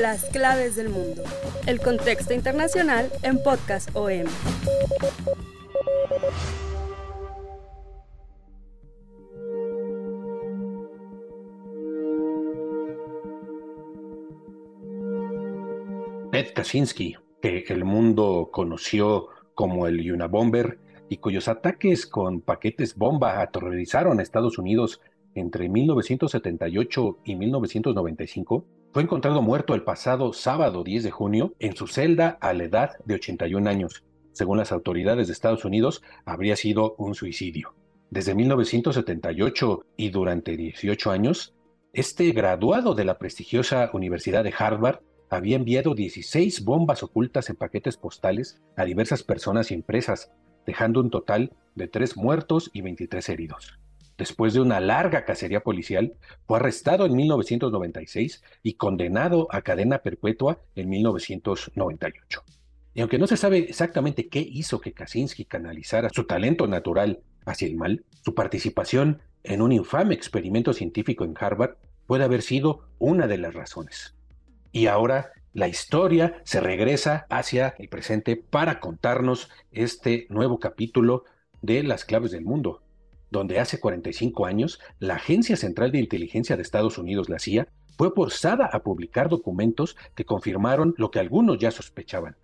Las claves del mundo. El contexto internacional en Podcast OM. Ted Kaczynski, que el mundo conoció como el Unabomber y cuyos ataques con paquetes bomba aterrorizaron a Estados Unidos entre 1978 y 1995, fue encontrado muerto el pasado sábado 10 de junio en su celda a la edad de 81 años. Según las autoridades de Estados Unidos, habría sido un suicidio. Desde 1978 y durante 18 años, este graduado de la prestigiosa Universidad de Harvard había enviado 16 bombas ocultas en paquetes postales a diversas personas y empresas, dejando un total de 3 muertos y 23 heridos. Después de una larga cacería policial, fue arrestado en 1996 y condenado a cadena perpetua en 1998. Y aunque no se sabe exactamente qué hizo que Kaczynski canalizara su talento natural hacia el mal, su participación en un infame experimento científico en Harvard puede haber sido una de las razones. Y ahora la historia se regresa hacia el presente para contarnos este nuevo capítulo de Las claves del mundo, donde hace 45 años la Agencia Central de Inteligencia de Estados Unidos, la CIA, fue forzada a publicar documentos que confirmaron lo que algunos ya sospechaban.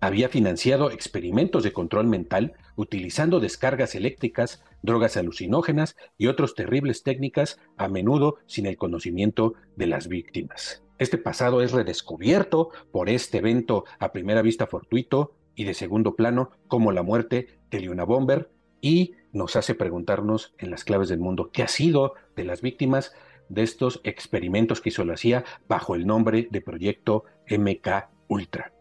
Había financiado experimentos de control mental utilizando descargas eléctricas, drogas alucinógenas y otras terribles técnicas, a menudo sin el conocimiento de las víctimas. Este pasado es redescubierto por este evento a primera vista fortuito y de segundo plano como la muerte de Leona Bomber y nos hace preguntarnos en las claves del mundo qué ha sido de las víctimas de estos experimentos que hizo la CIA bajo el nombre de Proyecto MK Ultra.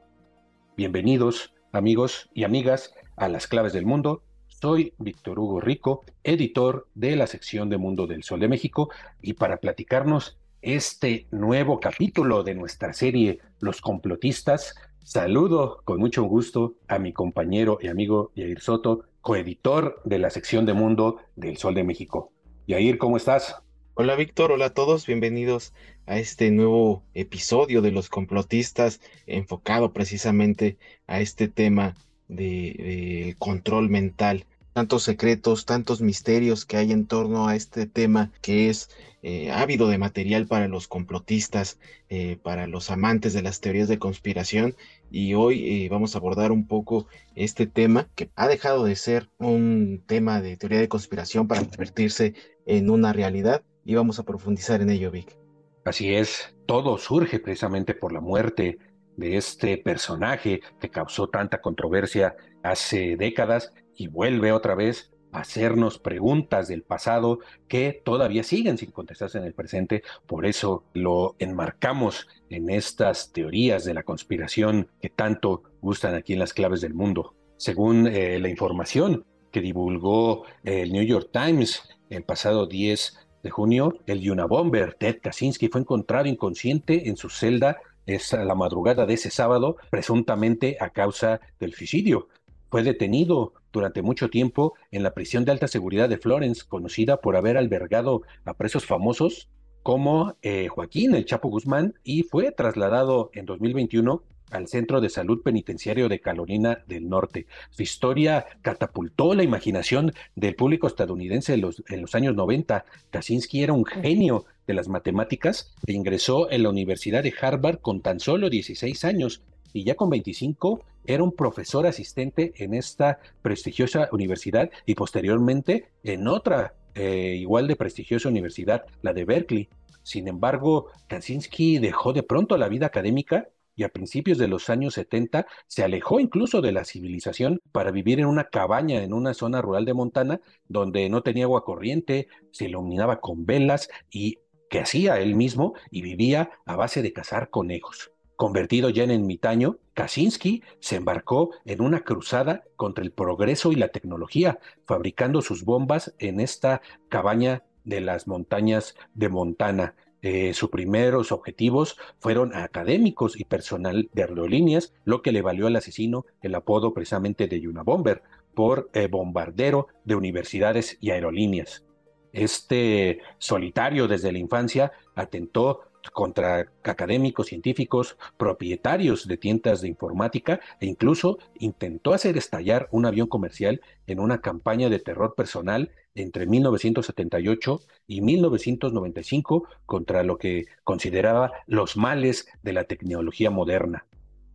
Bienvenidos amigos y amigas a las claves del mundo. Soy Víctor Hugo Rico, editor de la sección de Mundo del Sol de México y para platicarnos este nuevo capítulo de nuestra serie Los complotistas. Saludo con mucho gusto a mi compañero y amigo Yair Soto, coeditor de la sección de Mundo del Sol de México. Yair, ¿cómo estás? Hola Víctor, hola a todos, bienvenidos a este nuevo episodio de Los complotistas enfocado precisamente a este tema del de, control mental tantos secretos, tantos misterios que hay en torno a este tema que es eh, ávido de material para los complotistas, eh, para los amantes de las teorías de conspiración. Y hoy eh, vamos a abordar un poco este tema que ha dejado de ser un tema de teoría de conspiración para convertirse en una realidad y vamos a profundizar en ello, Vic. Así es, todo surge precisamente por la muerte de este personaje que causó tanta controversia hace décadas y vuelve otra vez a hacernos preguntas del pasado que todavía siguen sin contestarse en el presente. Por eso lo enmarcamos en estas teorías de la conspiración que tanto gustan aquí en las claves del mundo. Según eh, la información que divulgó el New York Times el pasado 10 de junio, el Unabomber Ted Kaczynski fue encontrado inconsciente en su celda es la madrugada de ese sábado, presuntamente a causa del suicidio. Fue detenido durante mucho tiempo en la prisión de alta seguridad de Florence, conocida por haber albergado a presos famosos como eh, Joaquín El Chapo Guzmán, y fue trasladado en 2021 al Centro de Salud Penitenciario de Carolina del Norte. Su historia catapultó la imaginación del público estadounidense en los, en los años 90. Kaczynski era un genio de las matemáticas e ingresó en la Universidad de Harvard con tan solo 16 años y ya con 25 era un profesor asistente en esta prestigiosa universidad y posteriormente en otra eh, igual de prestigiosa universidad, la de Berkeley. Sin embargo, Kaczynski dejó de pronto la vida académica y a principios de los años 70 se alejó incluso de la civilización para vivir en una cabaña en una zona rural de Montana donde no tenía agua corriente, se iluminaba con velas y que hacía él mismo y vivía a base de cazar conejos. Convertido ya en ermitaño, Kaczynski se embarcó en una cruzada contra el progreso y la tecnología, fabricando sus bombas en esta cabaña de las montañas de Montana. Eh, sus primeros objetivos fueron académicos y personal de aerolíneas, lo que le valió al asesino el apodo precisamente de Bomber por eh, bombardero de universidades y aerolíneas. Este solitario desde la infancia atentó contra académicos, científicos, propietarios de tiendas de informática e incluso intentó hacer estallar un avión comercial en una campaña de terror personal entre 1978 y 1995 contra lo que consideraba los males de la tecnología moderna.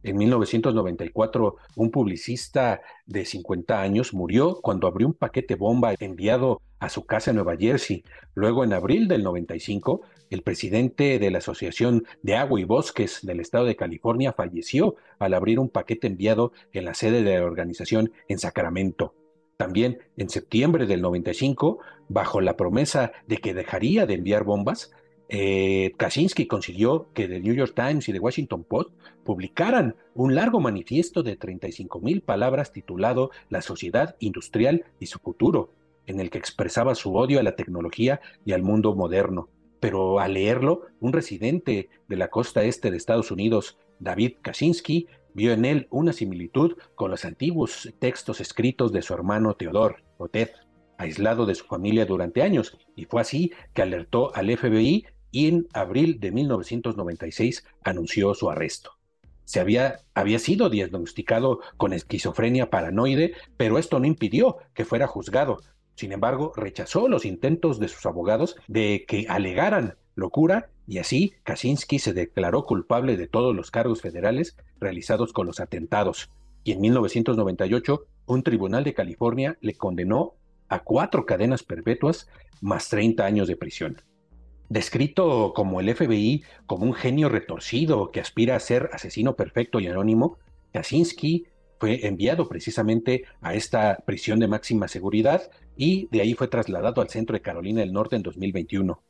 En 1994, un publicista de 50 años murió cuando abrió un paquete bomba enviado a su casa en Nueva Jersey. Luego, en abril del 95, el presidente de la Asociación de Agua y Bosques del Estado de California falleció al abrir un paquete enviado en la sede de la organización en Sacramento. También en septiembre del 95, bajo la promesa de que dejaría de enviar bombas, eh, Kaczynski consiguió que The New York Times y The Washington Post publicaran un largo manifiesto de 35 mil palabras titulado La sociedad industrial y su futuro, en el que expresaba su odio a la tecnología y al mundo moderno. Pero al leerlo, un residente de la costa este de Estados Unidos, David Kaczynski, vio en él una similitud con los antiguos textos escritos de su hermano Teodor, o Ted, aislado de su familia durante años, y fue así que alertó al FBI y en abril de 1996 anunció su arresto. Se había, había sido diagnosticado con esquizofrenia paranoide, pero esto no impidió que fuera juzgado. Sin embargo, rechazó los intentos de sus abogados de que alegaran locura y así Kaczynski se declaró culpable de todos los cargos federales realizados con los atentados. Y en 1998, un tribunal de California le condenó a cuatro cadenas perpetuas más 30 años de prisión. Descrito como el FBI como un genio retorcido que aspira a ser asesino perfecto y anónimo, Kaczynski fue enviado precisamente a esta prisión de máxima seguridad y de ahí fue trasladado al centro de Carolina del Norte en 2021.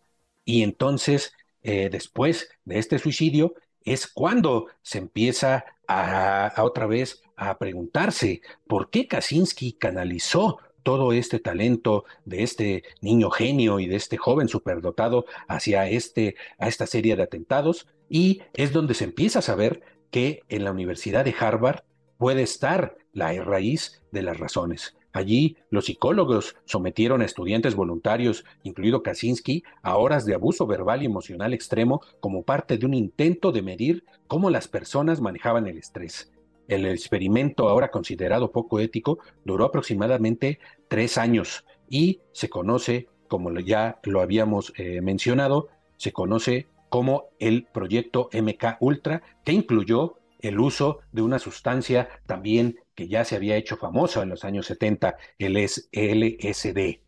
Y entonces, eh, después de este suicidio, es cuando se empieza a, a, otra vez a preguntarse por qué Kaczynski canalizó todo este talento de este niño genio y de este joven superdotado hacia este, a esta serie de atentados y es donde se empieza a saber que en la Universidad de Harvard puede estar la raíz de las razones. Allí los psicólogos sometieron a estudiantes voluntarios, incluido Kaczynski, a horas de abuso verbal y emocional extremo como parte de un intento de medir cómo las personas manejaban el estrés. El experimento, ahora considerado poco ético, duró aproximadamente tres años y se conoce, como ya lo habíamos eh, mencionado, se conoce como el proyecto MK Ultra, que incluyó el uso de una sustancia también que ya se había hecho famosa en los años 70, el LSD.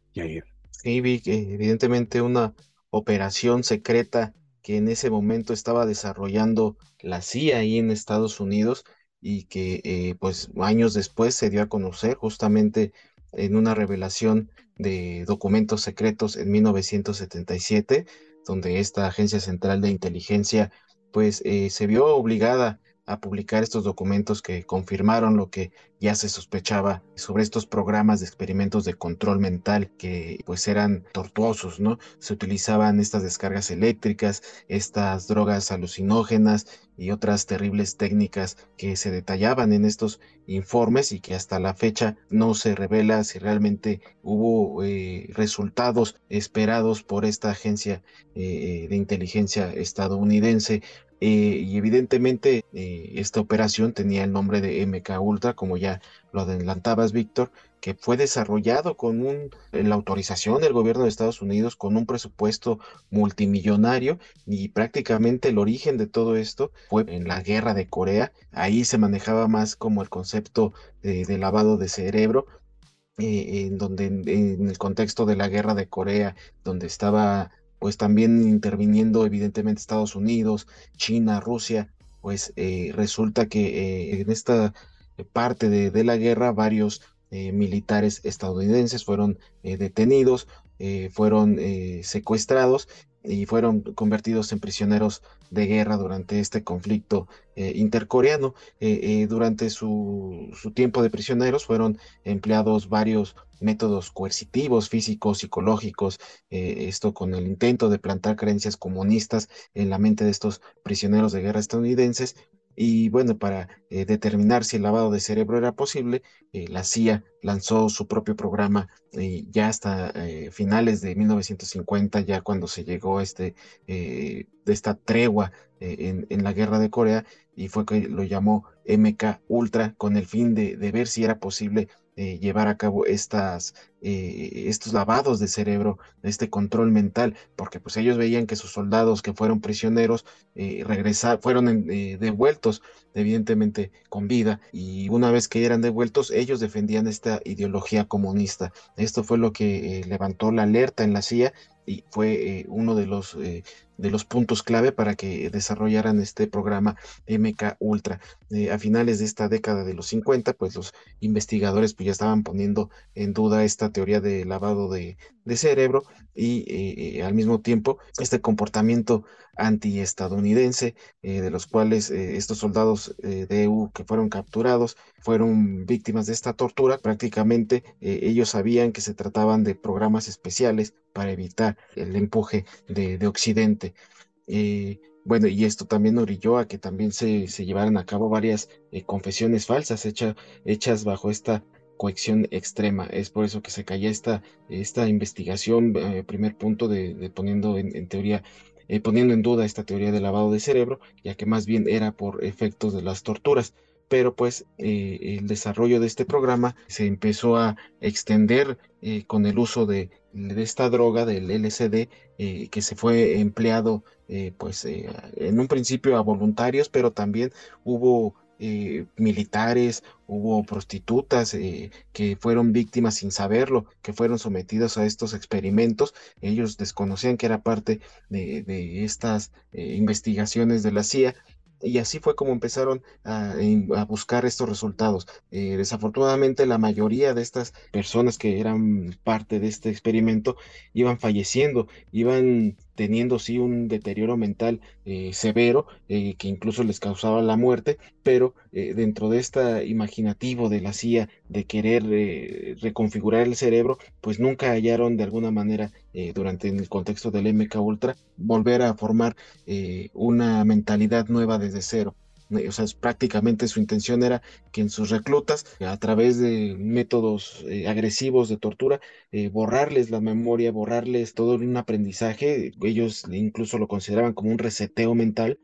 Sí, vi evidentemente una operación secreta que en ese momento estaba desarrollando la CIA ahí en Estados Unidos y que eh, pues años después se dio a conocer justamente en una revelación de documentos secretos en 1977, donde esta Agencia Central de Inteligencia pues eh, se vio obligada a publicar estos documentos que confirmaron lo que ya se sospechaba sobre estos programas de experimentos de control mental que pues eran tortuosos, ¿no? Se utilizaban estas descargas eléctricas, estas drogas alucinógenas y otras terribles técnicas que se detallaban en estos informes y que hasta la fecha no se revela si realmente hubo eh, resultados esperados por esta agencia eh, de inteligencia estadounidense eh, y evidentemente eh, esta operación tenía el nombre de MK Ultra, como ya lo adelantabas, Víctor, que fue desarrollado con un, eh, la autorización del gobierno de Estados Unidos, con un presupuesto multimillonario y prácticamente el origen de todo esto fue en la guerra de Corea. Ahí se manejaba más como el concepto de, lavado de cerebro, en donde en, el contexto de la guerra de Corea, donde estaba pues también interviniendo evidentemente Estados Unidos, China, Rusia, pues resulta que en esta parte de, la guerra varios militares estadounidenses fueron detenidos, fueron secuestrados y fueron convertidos en prisioneros de guerra durante este conflicto eh, intercoreano. Eh, eh, durante su, su, tiempo de prisioneros fueron empleados varios métodos coercitivos, físicos, psicológicos, esto con el intento de plantar creencias comunistas en la mente de estos prisioneros de guerra estadounidenses. Y bueno, para eh, determinar si el lavado de cerebro era posible, eh, la CIA lanzó su propio programa eh, ya hasta finales de 1950, ya cuando se llegó a este, esta tregua en, en, la guerra de Corea, y fue que lo llamó MK Ultra con el fin de, de ver si era posible eh, llevar a cabo estas, eh, estos lavados de cerebro, este control mental, porque pues ellos veían que sus soldados que fueron prisioneros eh, fueron devueltos evidentemente con vida y una vez que eran devueltos ellos defendían esta ideología comunista. Esto fue lo que levantó la alerta en la CIA y fue uno de los de los puntos clave para que desarrollaran este programa MK Ultra. Eh, a finales de esta década de los 50, pues los investigadores pues, ya estaban poniendo en duda esta teoría de lavado de, cerebro y eh, eh, al mismo tiempo este comportamiento antiestadounidense de los cuales estos soldados de EU que fueron capturados fueron víctimas de esta tortura. Prácticamente ellos sabían que se trataban de programas especiales para evitar el empuje de, Occidente. Eh, bueno, y esto también orilló a que también se, llevaran a cabo varias eh, confesiones falsas hechas bajo esta coacción extrema. Es por eso que se caía esta, esta investigación, eh, primer punto de, poniendo en, teoría, poniendo en duda esta teoría de lavado de cerebro, ya que más bien era por efectos de las torturas pero pues el desarrollo de este programa se empezó a extender con el uso de esta droga del LSD eh, que se fue empleado eh, pues eh, en un principio a voluntarios pero también hubo militares hubo prostitutas que fueron víctimas sin saberlo que fueron sometidas a estos experimentos. Ellos desconocían que era parte de estas investigaciones de la CIA y así fue como empezaron a, buscar estos resultados. Eh, desafortunadamente la mayoría de estas personas que eran parte de este experimento iban falleciendo, iban teniendo sí un deterioro mental eh, severo eh, que incluso les causaba la muerte, pero dentro de este imaginativo de la CIA de querer reconfigurar el cerebro, pues nunca hallaron de alguna manera durante el contexto del MK Ultra volver a formar una mentalidad nueva desde cero. O sea, prácticamente su intención era que en sus reclutas, a través de métodos eh, agresivos de tortura, eh, borrarles la memoria, borrarles todo un aprendizaje. Ellos incluso lo consideraban como un reseteo mental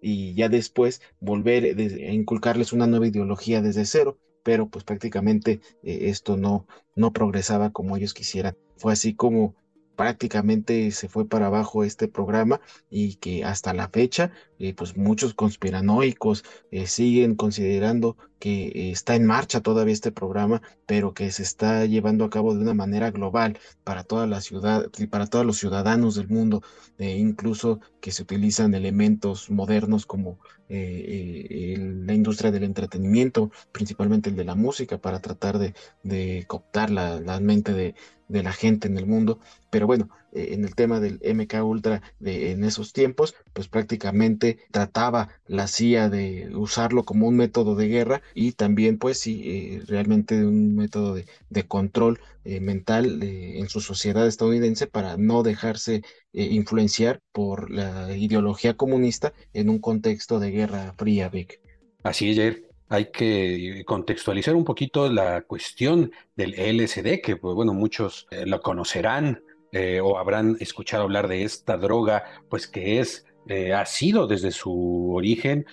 y ya después volver a inculcarles una nueva ideología desde cero. Pero pues prácticamente eh, esto no, no progresaba como ellos quisieran. Fue así como prácticamente se fue para abajo este programa y que hasta la fecha eh, pues muchos conspiranoicos eh, siguen considerando que eh, está en marcha todavía este programa pero que se está llevando a cabo de una manera global para toda la ciudad y para todos los ciudadanos del mundo e incluso que se utilizan elementos modernos como la industria del entretenimiento principalmente el de la música para tratar de, de cooptar la, la mente de, de la gente en el mundo. Pero bueno, eh, en el tema del MK Ultra de, en esos tiempos, pues prácticamente trataba la CIA de usarlo como un método de guerra y también pues sí, eh, realmente un método de, control eh, mental en su sociedad estadounidense para no dejarse influenciar por la ideología comunista en un contexto de guerra fría, Vic. Así es, Jair hay que contextualizar un poquito la cuestión del LSD, que pues, bueno, muchos eh, lo conocerán eh, o habrán escuchado hablar de esta droga, pues que es, eh, ha sido desde su origen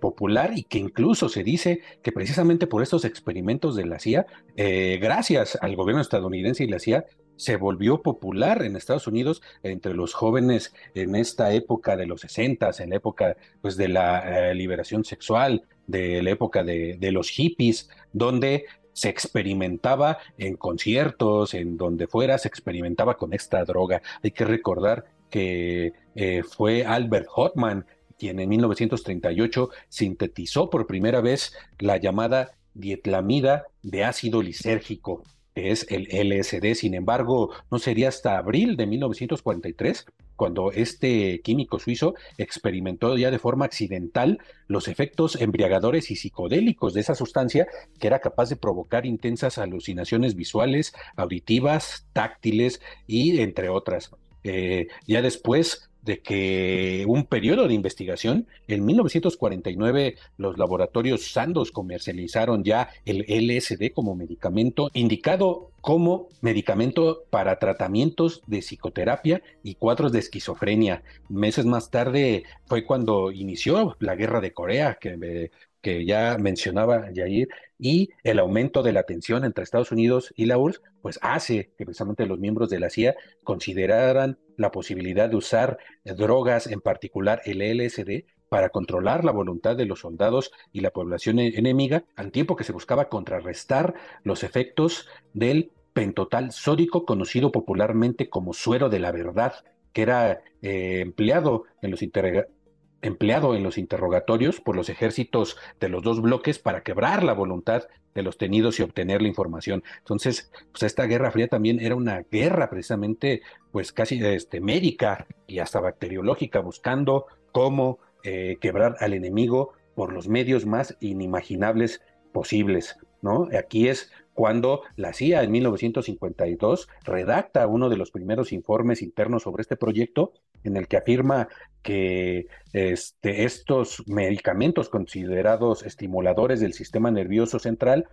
popular y que incluso se dice que precisamente por estos experimentos de la CIA, gracias al gobierno estadounidense y la CIA, se volvió popular en Estados Unidos entre los jóvenes en esta época de los 60, en la época pues, de la liberación sexual, de la época de, los hippies, donde se experimentaba en conciertos, en donde fuera, se experimentaba con esta droga. Hay que recordar que eh, fue Albert Hoffman quien en 1938 sintetizó por primera vez la llamada dietlamida de ácido lisérgico, que es el LSD. Sin embargo, no sería hasta abril de 1943 cuando este químico suizo experimentó ya de forma accidental los efectos embriagadores y psicodélicos de esa sustancia que era capaz de provocar intensas alucinaciones visuales, auditivas, táctiles y entre otras. Eh, ya después de que un periodo de investigación, en 1949 los laboratorios Sandoz comercializaron ya el LSD como medicamento indicado como medicamento para tratamientos de psicoterapia y cuadros de esquizofrenia. Meses más tarde fue cuando inició la guerra de Corea, que, que ya mencionaba Jair, y el aumento de la tensión entre Estados Unidos y la URSS, pues hace que precisamente los miembros de la CIA consideraran la posibilidad de usar drogas, en particular el LSD, para controlar la voluntad de los soldados y la población e-, enemiga, al tiempo que se buscaba contrarrestar los efectos del pentotal sódico, conocido popularmente como suero de la verdad, que era eh, empleado en los empleado en los interrogatorios por los ejércitos de los dos bloques para quebrar la voluntad de los tenidos y obtener la información. Entonces, pues esta Guerra Fría también era una guerra precisamente, pues casi este, médica y hasta bacteriológica, buscando cómo eh, quebrar al enemigo por los medios más inimaginables posibles. ¿no? Aquí es cuando la CIA en 1952 redacta uno de los primeros informes internos sobre este proyecto en el que afirma que este, estos medicamentos considerados estimuladores del sistema nervioso central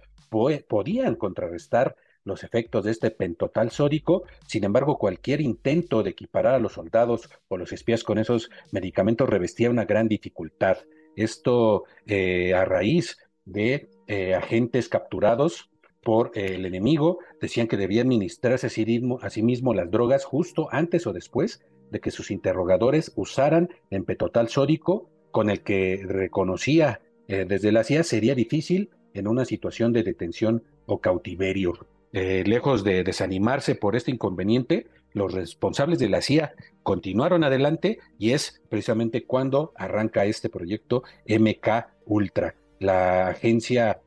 podían contrarrestar los efectos de este pentotal sódico. Sin embargo, cualquier intento de equiparar a los soldados o los espías con esos medicamentos revestía una gran dificultad. Esto eh, a raíz de eh, agentes capturados por el enemigo, decían que debía administrarse a sí mismo las drogas justo antes o después de que sus interrogadores usaran el petotal sódico con el que reconocía eh, desde la CIA sería difícil en una situación de detención o cautiverio. Eh, lejos de desanimarse por este inconveniente, los responsables de la CIA continuaron adelante y es precisamente cuando arranca este proyecto MK Ultra. La agencia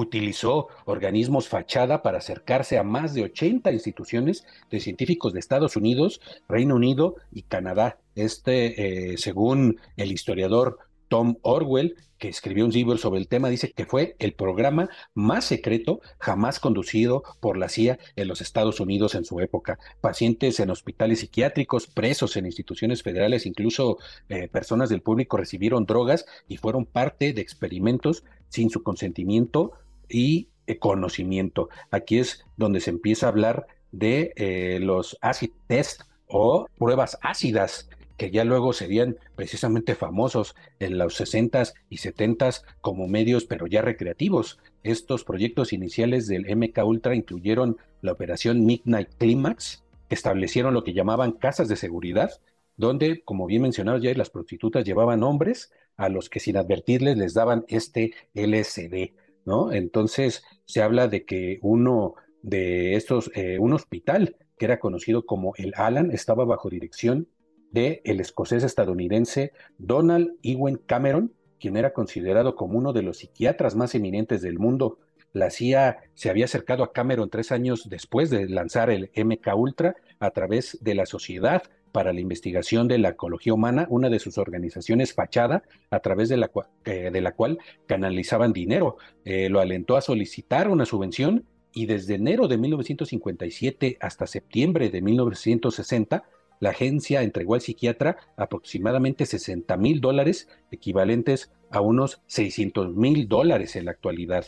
utilizó organismos fachada para acercarse a más de 80 instituciones de científicos de Estados Unidos, Reino Unido y Canadá. Este, eh, según el historiador Tom Orwell, que escribió un libro sobre el tema, dice que fue el programa más secreto jamás conducido por la CIA en los Estados Unidos en su época. Pacientes en hospitales psiquiátricos, presos en instituciones federales, incluso eh, personas del público recibieron drogas y fueron parte de experimentos sin su consentimiento y conocimiento. Aquí es donde se empieza a hablar de eh, los acid test o pruebas ácidas que ya luego serían precisamente famosos en los 60s y 70s como medios, pero ya recreativos. Estos proyectos iniciales del MK Ultra incluyeron la operación Midnight Climax, que establecieron lo que llamaban casas de seguridad, donde, como bien mencionado ya, las prostitutas llevaban hombres a los que sin advertirles les daban este LSD. ¿No? Entonces se habla de que uno de estos, eh, un hospital que era conocido como el Alan, estaba bajo dirección de el escocés estadounidense Donald Ewen Cameron, quien era considerado como uno de los psiquiatras más eminentes del mundo. La CIA se había acercado a Cameron tres años después de lanzar el MK Ultra a través de la Sociedad para la investigación de la ecología humana, una de sus organizaciones fachada, a través de la, eh, de la cual canalizaban dinero. Eh, lo alentó a solicitar una subvención y desde enero de 1957 hasta septiembre de 1960, la agencia entregó al psiquiatra aproximadamente 60 mil dólares, equivalentes a unos 600 mil dólares en la actualidad.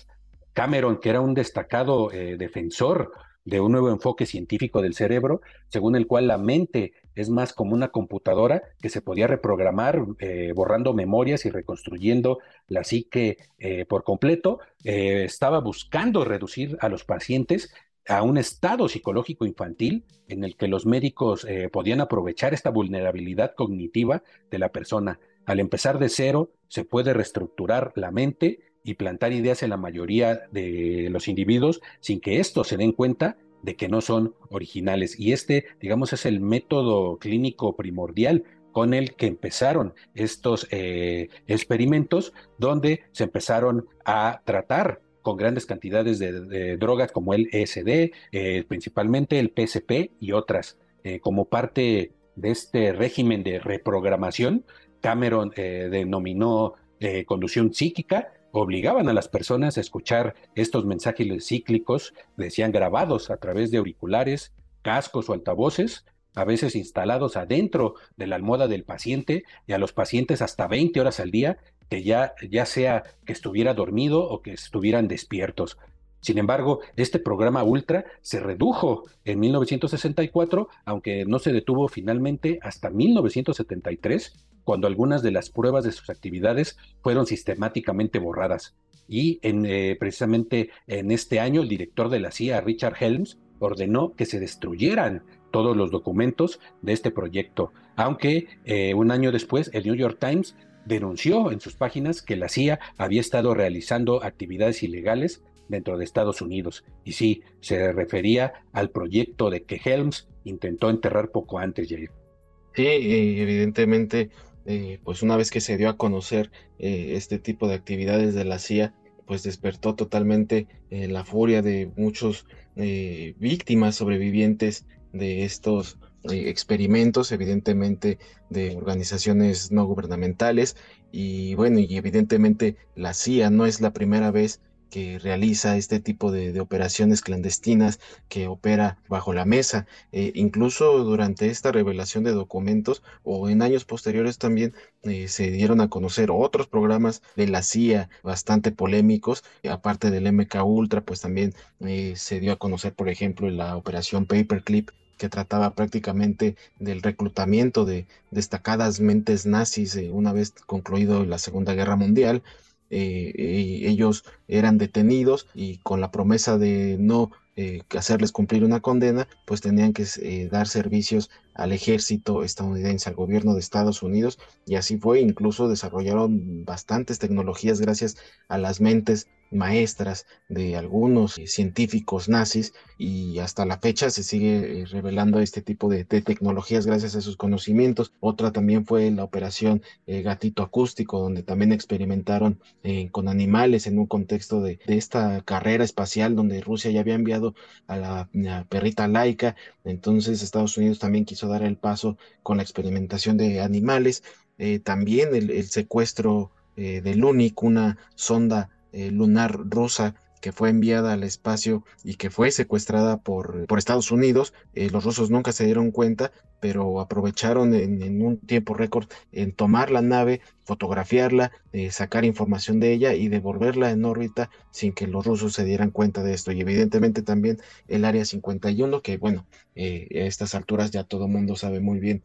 Cameron, que era un destacado eh, defensor de un nuevo enfoque científico del cerebro, según el cual la mente es más como una computadora que se podía reprogramar eh, borrando memorias y reconstruyendo la psique eh, por completo, eh, estaba buscando reducir a los pacientes a un estado psicológico infantil en el que los médicos podían aprovechar esta vulnerabilidad cognitiva de la persona. Al empezar de cero, se puede reestructurar la mente y plantar ideas en la mayoría de los individuos sin que estos se den cuenta de que no son originales. Y este, digamos, es el método clínico primordial con el que empezaron estos eh, experimentos donde se empezaron a tratar con grandes cantidades de, drogas como el ESD, eh, principalmente el PSP y otras. Eh, como parte de este régimen de reprogramación, Cameron denominó conducción psíquica, obligaban a las personas a escuchar estos mensajes cíclicos, decían grabados a través de auriculares, cascos o altavoces, a veces instalados adentro de la almohada del paciente y a los pacientes hasta 20 horas al día, que ya, ya sea que estuviera dormido o que estuvieran despiertos. Sin embargo, este programa Ultra se redujo en 1964, aunque no se detuvo finalmente hasta 1973, cuando algunas de las pruebas de sus actividades fueron sistemáticamente borradas. Y eh, precisamente en este año, el director de la CIA, Richard Helms, ordenó que se destruyeran todos los documentos de este proyecto, aunque eh, un año después el New York Times denunció en sus páginas que la CIA había estado realizando actividades ilegales dentro de Estados Unidos. Y sí, se refería al proyecto de que Helms intentó enterrar poco antes, Jair. Sí, evidentemente, eh, pues una vez que se dio a conocer eh, este tipo de actividades de la CIA, pues despertó totalmente la furia de muchos víctimas sobrevivientes de estos eh, experimentos, evidentemente de organizaciones no gubernamentales. Y bueno, y evidentemente la CIA no es la primera vez que realiza este tipo de, operaciones clandestinas, que opera bajo la mesa. Eh, incluso durante esta revelación de documentos o en años posteriores también eh, se dieron a conocer otros programas de la CIA bastante polémicos, aparte del MK Ultra, pues también eh, se dio a conocer, por ejemplo, la operación Paperclip que trataba prácticamente del reclutamiento de destacadas mentes nazis una vez concluido la Segunda Guerra Mundial. Eh, ellos eran detenidos y con la promesa de no eh, hacerles cumplir una condena, pues tenían que eh, dar servicios al ejército estadounidense, al gobierno de Estados Unidos, y así fue, incluso desarrollaron bastantes tecnologías gracias a las mentes maestras de algunos científicos nazis y hasta la fecha se sigue eh, revelando este tipo de, tecnologías gracias a sus conocimientos. Otra también fue la operación eh, Gatito Acústico, donde también experimentaron eh, con animales en un contexto de, esta carrera espacial donde Rusia ya había enviado a la, perrita laica. Entonces Estados Unidos también quiso dar el paso con la experimentación de animales. también el, secuestro del UNIC, una sonda eh, lunar rusa que fue enviada al espacio y que fue secuestrada por, por Estados Unidos. Eh, los rusos nunca se dieron cuenta, pero aprovecharon en, un tiempo récord en tomar la nave, fotografiarla, eh, sacar información de ella y devolverla en órbita sin que los rusos se dieran cuenta de esto. Y evidentemente también el Área 51, que bueno, a estas alturas ya todo mundo sabe muy bien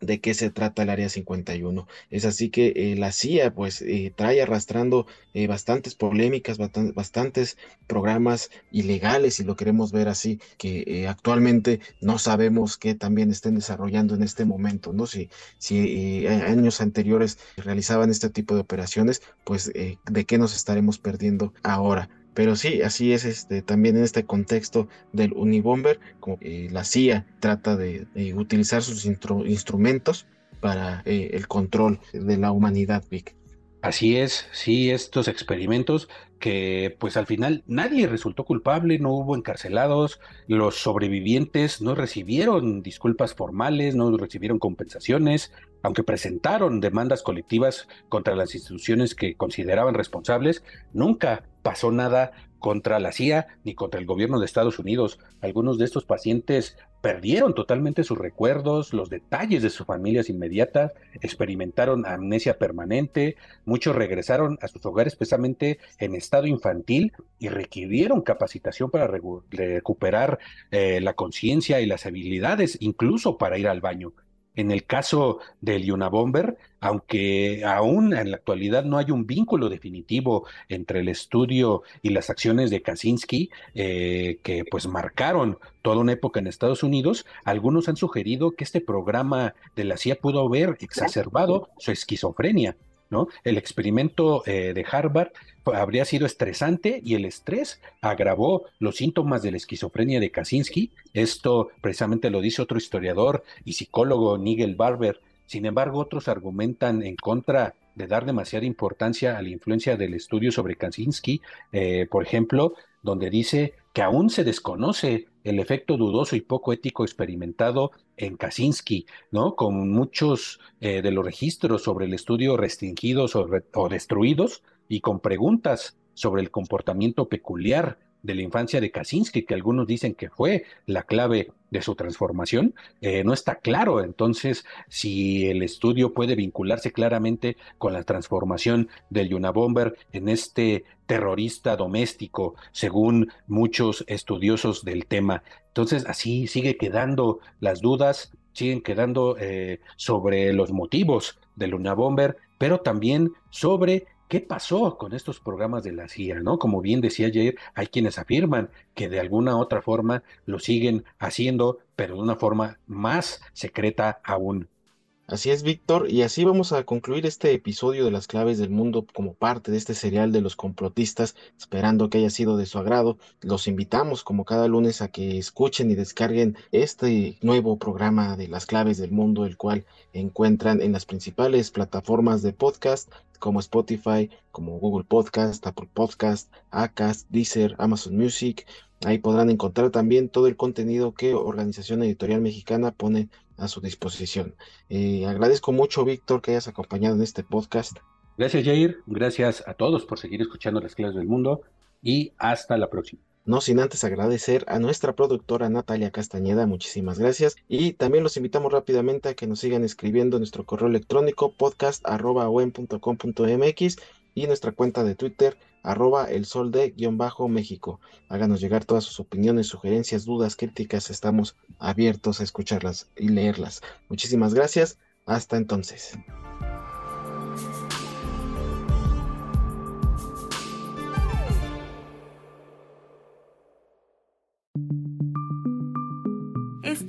de qué se trata el Área 51. Es así que eh, la CIA pues eh, trae arrastrando eh, bastantes polémicas, bastantes programas ilegales, si lo queremos ver así, que actualmente no sabemos qué también estén desarrollando en este momento, ¿no? Si, si años anteriores realizaban este tipo de operaciones, pues de qué nos estaremos perdiendo ahora. Pero sí, así es este, también en este contexto del Unibomber, como la CIA trata de, utilizar sus instrumentos para eh, el control de la humanidad, Vic. Así es, sí, estos experimentos que pues al final nadie resultó culpable, no hubo encarcelados, los sobrevivientes no recibieron disculpas formales, no recibieron compensaciones, aunque presentaron demandas colectivas contra las instituciones que consideraban responsables, nunca pasó nada contra la CIA ni contra el gobierno de Estados Unidos. Algunos de estos pacientes perdieron totalmente sus recuerdos, los detalles de sus familias inmediatas, experimentaron amnesia permanente, muchos regresaron a sus hogares especialmente en estado infantil y requirieron capacitación para recuperar eh, la conciencia y las habilidades, incluso para ir al baño. En el caso del Unabomber, aunque aún en la actualidad no hay un vínculo definitivo entre el estudio y las acciones de Kaczynski, eh, que pues marcaron toda una época en Estados Unidos, algunos han sugerido que este programa de la CIA pudo haber exacerbado su esquizofrenia. ¿No? El experimento eh, de Harvard habría sido estresante y el estrés agravó los síntomas de la esquizofrenia de Kaczynski. Esto precisamente lo dice otro historiador y psicólogo, Nigel Barber, Sin embargo, otros argumentan en contra de dar demasiada importancia a la influencia del estudio sobre Kaczynski, eh, por ejemplo, donde dice que aún se desconoce el efecto dudoso y poco ético experimentado en Kaczynski, ¿no? Con muchos eh, de los registros sobre el estudio restringidos o destruidos y con preguntas sobre el comportamiento peculiar de la infancia de Kaczynski, que algunos dicen que fue la clave de su transformación, eh, no está claro. Entonces, si el estudio puede vincularse claramente con la transformación del Unabomber en este terrorista doméstico, según muchos estudiosos del tema. Entonces, así sigue quedando las dudas, siguen quedando eh, sobre los motivos del Unabomber, pero también sobre ¿Qué pasó con estos programas de la CIA? ¿no? Como bien decía ayer, hay quienes afirman que de alguna otra forma lo siguen haciendo, pero de una forma más secreta aún. Así es, Víctor, y así vamos a concluir este episodio de las claves del mundo como parte de este serial de los complotistas, esperando que haya sido de su agrado. Los invitamos como cada lunes a que escuchen y descarguen este nuevo programa de las claves del mundo, el cual encuentran en las principales plataformas de podcast como Spotify, como Google Podcast, Apple Podcast, Acast, Deezer, Amazon Music. Ahí podrán encontrar también todo el contenido que Organización Editorial Mexicana pone a su disposición. Eh, agradezco mucho, Víctor, que hayas acompañado en este podcast. Gracias, Jair. Gracias a todos por seguir escuchando las claves del mundo y hasta la próxima. No sin antes agradecer a nuestra productora Natalia Castañeda, muchísimas gracias. Y también los invitamos rápidamente a que nos sigan escribiendo en nuestro correo electrónico podcast.com.mx y nuestra cuenta de Twitter arroba el de guion bajo México. Háganos llegar todas sus opiniones, sugerencias, dudas, críticas. Estamos abiertos a escucharlas y leerlas. Muchísimas gracias. Hasta entonces.